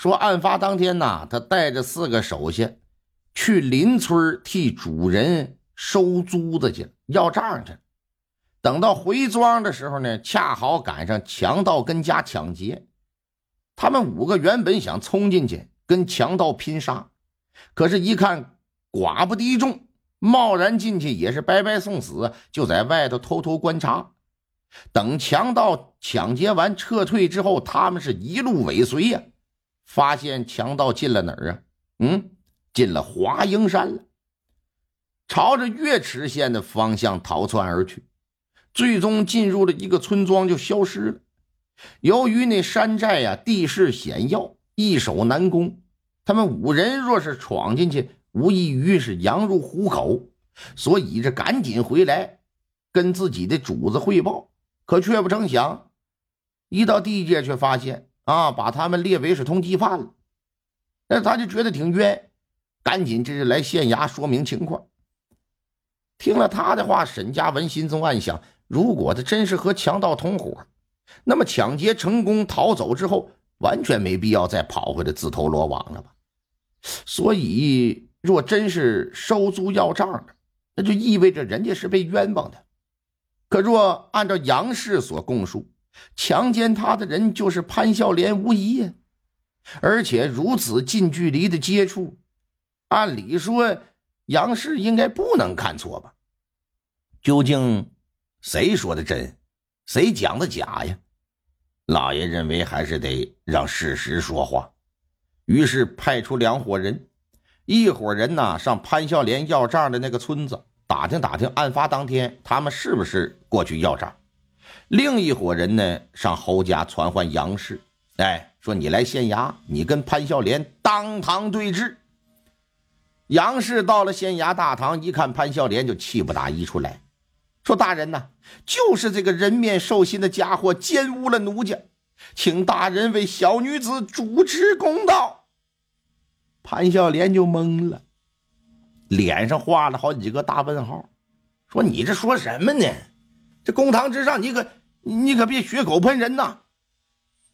说案发当天呐，他带着四个手下去邻村替主人收租子去要账去。等到回庄的时候呢，恰好赶上强盗跟家抢劫。他们五个原本想冲进去跟强盗拼杀，可是，一看寡不敌众，贸然进去也是白白送死，就在外头偷偷观察。等强盗抢劫完撤退之后，他们是一路尾随呀。发现强盗进了哪儿啊？嗯，进了华阴山了，朝着岳池县的方向逃窜而去，最终进入了一个村庄就消失了。由于那山寨呀地势险要，易守难攻，他们五人若是闯进去，无异于是羊入虎口，所以这赶紧回来跟自己的主子汇报。可却不成想，一到地界却发现。啊，把他们列为是通缉犯了，那他就觉得挺冤，赶紧这是来县衙说明情况。听了他的话，沈家文心中暗想：如果他真是和强盗同伙，那么抢劫成功逃走之后，完全没必要再跑回来自投罗网了吧？所以，若真是收租要账的，那就意味着人家是被冤枉的。可若按照杨氏所供述，强奸他的人就是潘孝廉无疑，而且如此近距离的接触，按理说杨氏应该不能看错吧？究竟谁说的真，谁讲的假呀？老爷认为还是得让事实说话，于是派出两伙人，一伙人呢上潘孝廉要账的那个村子打听打听，案发当天他们是不是过去要账。另一伙人呢，上侯家传唤杨氏，哎，说你来县衙，你跟潘孝廉当堂对质。杨氏到了县衙大堂，一看潘孝廉，就气不打一处来，说：“大人呐，就是这个人面兽心的家伙奸污了奴家，请大人为小女子主持公道。”潘孝廉就懵了，脸上画了好几个大问号，说：“你这说什么呢？这公堂之上，你可……”你可别血口喷人呐！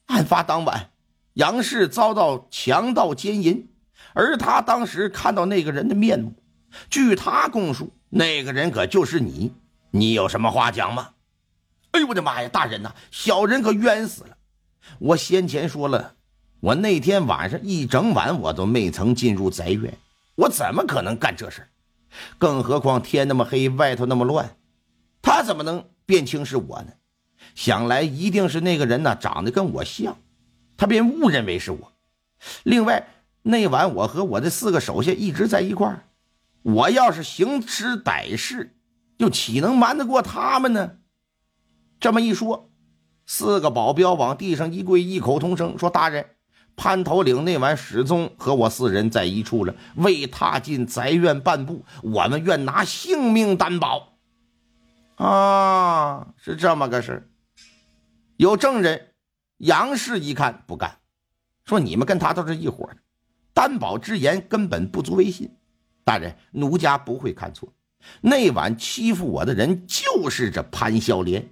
案发当晚，杨氏遭到强盗奸淫，而他当时看到那个人的面目。据他供述，那个人可就是你。你有什么话讲吗？哎呦我的妈呀！大人呐，小人可冤死了！我先前说了，我那天晚上一整晚我都没曾进入宅院，我怎么可能干这事更何况天那么黑，外头那么乱，他怎么能辨清是我呢？想来一定是那个人呢，长得跟我像，他便误认为是我。另外，那晚我和我的四个手下一直在一块儿，我要是行痴歹事，又岂能瞒得过他们呢？这么一说，四个保镖往地上一跪，异口同声说：“大人，潘头领那晚始终和我四人在一处了，未踏进宅院半步，我们愿拿性命担保。”啊，是这么个事。有证人，杨氏一看不干，说：“你们跟他都是一伙的，担保之言根本不足为信。大人，奴家不会看错，那晚欺负我的人就是这潘孝廉，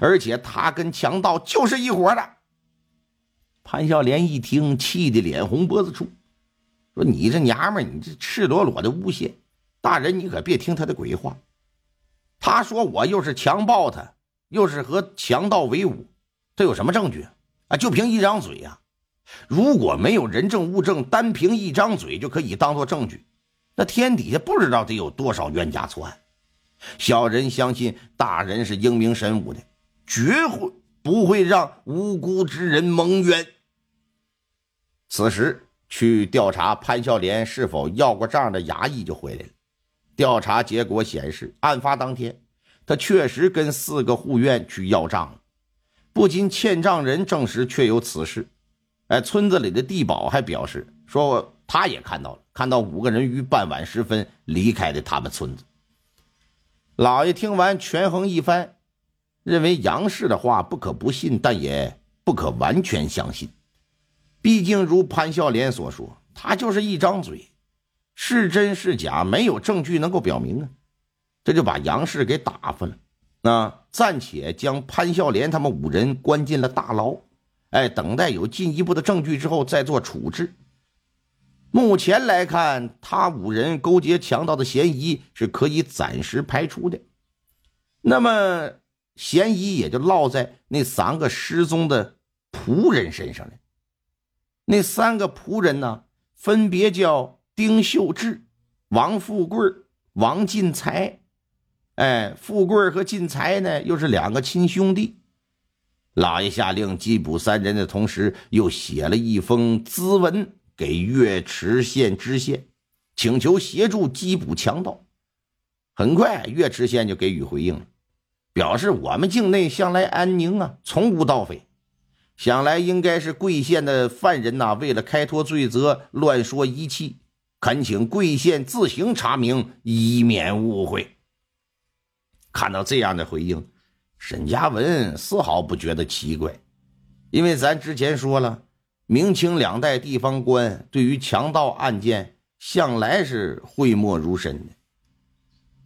而且他跟强盗就是一伙的。”潘孝廉一听，气得脸红脖子粗，说：“你这娘们，你这赤裸裸的诬陷！大人，你可别听他的鬼话。他说我又是强暴他，又是和强盗为伍。”这有什么证据啊？就凭一张嘴呀！如果没有人证物证，单凭一张嘴就可以当做证据，那天底下不知道得有多少冤假错案。小人相信大人是英明神武的，绝会不会让无辜之人蒙冤。此时去调查潘孝廉是否要过账的衙役就回来了。调查结果显示，案发当天，他确实跟四个护院去要账了。不仅欠账人证实确有此事，哎，村子里的地保还表示说，他也看到了，看到五个人于傍晚时分离开的他们村子。老爷听完，权衡一番，认为杨氏的话不可不信，但也不可完全相信。毕竟如潘孝廉所说，他就是一张嘴，是真是假，没有证据能够表明啊。这就把杨氏给打发了，那暂且将潘孝廉他们五人关进了大牢，哎，等待有进一步的证据之后再做处置。目前来看，他五人勾结强盗的嫌疑是可以暂时排除的。那么，嫌疑也就落在那三个失踪的仆人身上了。那三个仆人呢，分别叫丁秀智、王富贵、王进财。哎，富贵和进财呢，又是两个亲兄弟。老爷下令缉捕三人的同时，又写了一封咨文。给岳池县知县，请求协助缉捕强盗。很快，岳池县就给予回应了，表示我们境内向来安宁啊，从无盗匪。想来应该是贵县的犯人呐，为了开脱罪责，乱说一气，恳请贵县自行查明，以免误会。看到这样的回应，沈嘉文丝毫不觉得奇怪，因为咱之前说了。明清两代地方官对于强盗案件向来是讳莫如深的。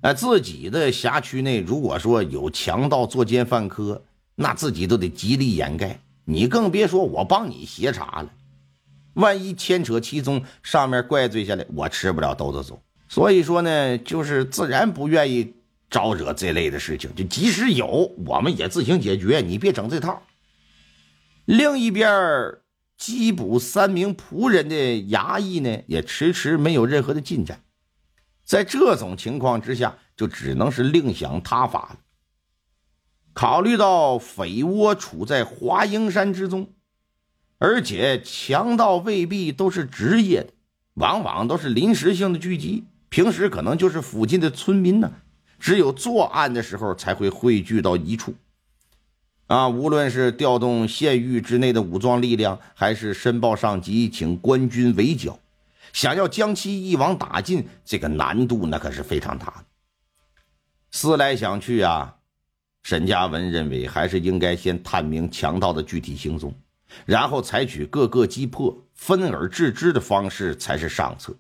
哎，自己的辖区内如果说有强盗作奸犯科，那自己都得极力掩盖。你更别说我帮你协查了，万一牵扯其中，上面怪罪下来，我吃不了兜着走。所以说呢，就是自然不愿意招惹这类的事情。就即使有，我们也自行解决，你别整这套。另一边缉捕三名仆人的衙役呢，也迟迟没有任何的进展。在这种情况之下，就只能是另想他法了。考虑到匪窝处在华阴山之中，而且强盗未必都是职业的，往往都是临时性的聚集，平时可能就是附近的村民呢，只有作案的时候才会汇聚到一处。啊，无论是调动县域之内的武装力量，还是申报上级请官军围剿，想要将其一网打尽，这个难度那可是非常大的。思来想去啊，沈嘉文认为还是应该先探明强盗的具体行踪，然后采取各个击破、分而治之的方式才是上策。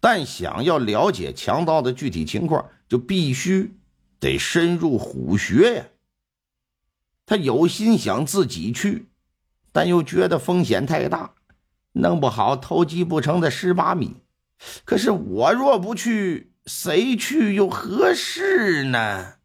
但想要了解强盗的具体情况，就必须得深入虎穴呀。他有心想自己去，但又觉得风险太大，弄不好偷鸡不成的蚀把米。可是我若不去，谁去又合适呢？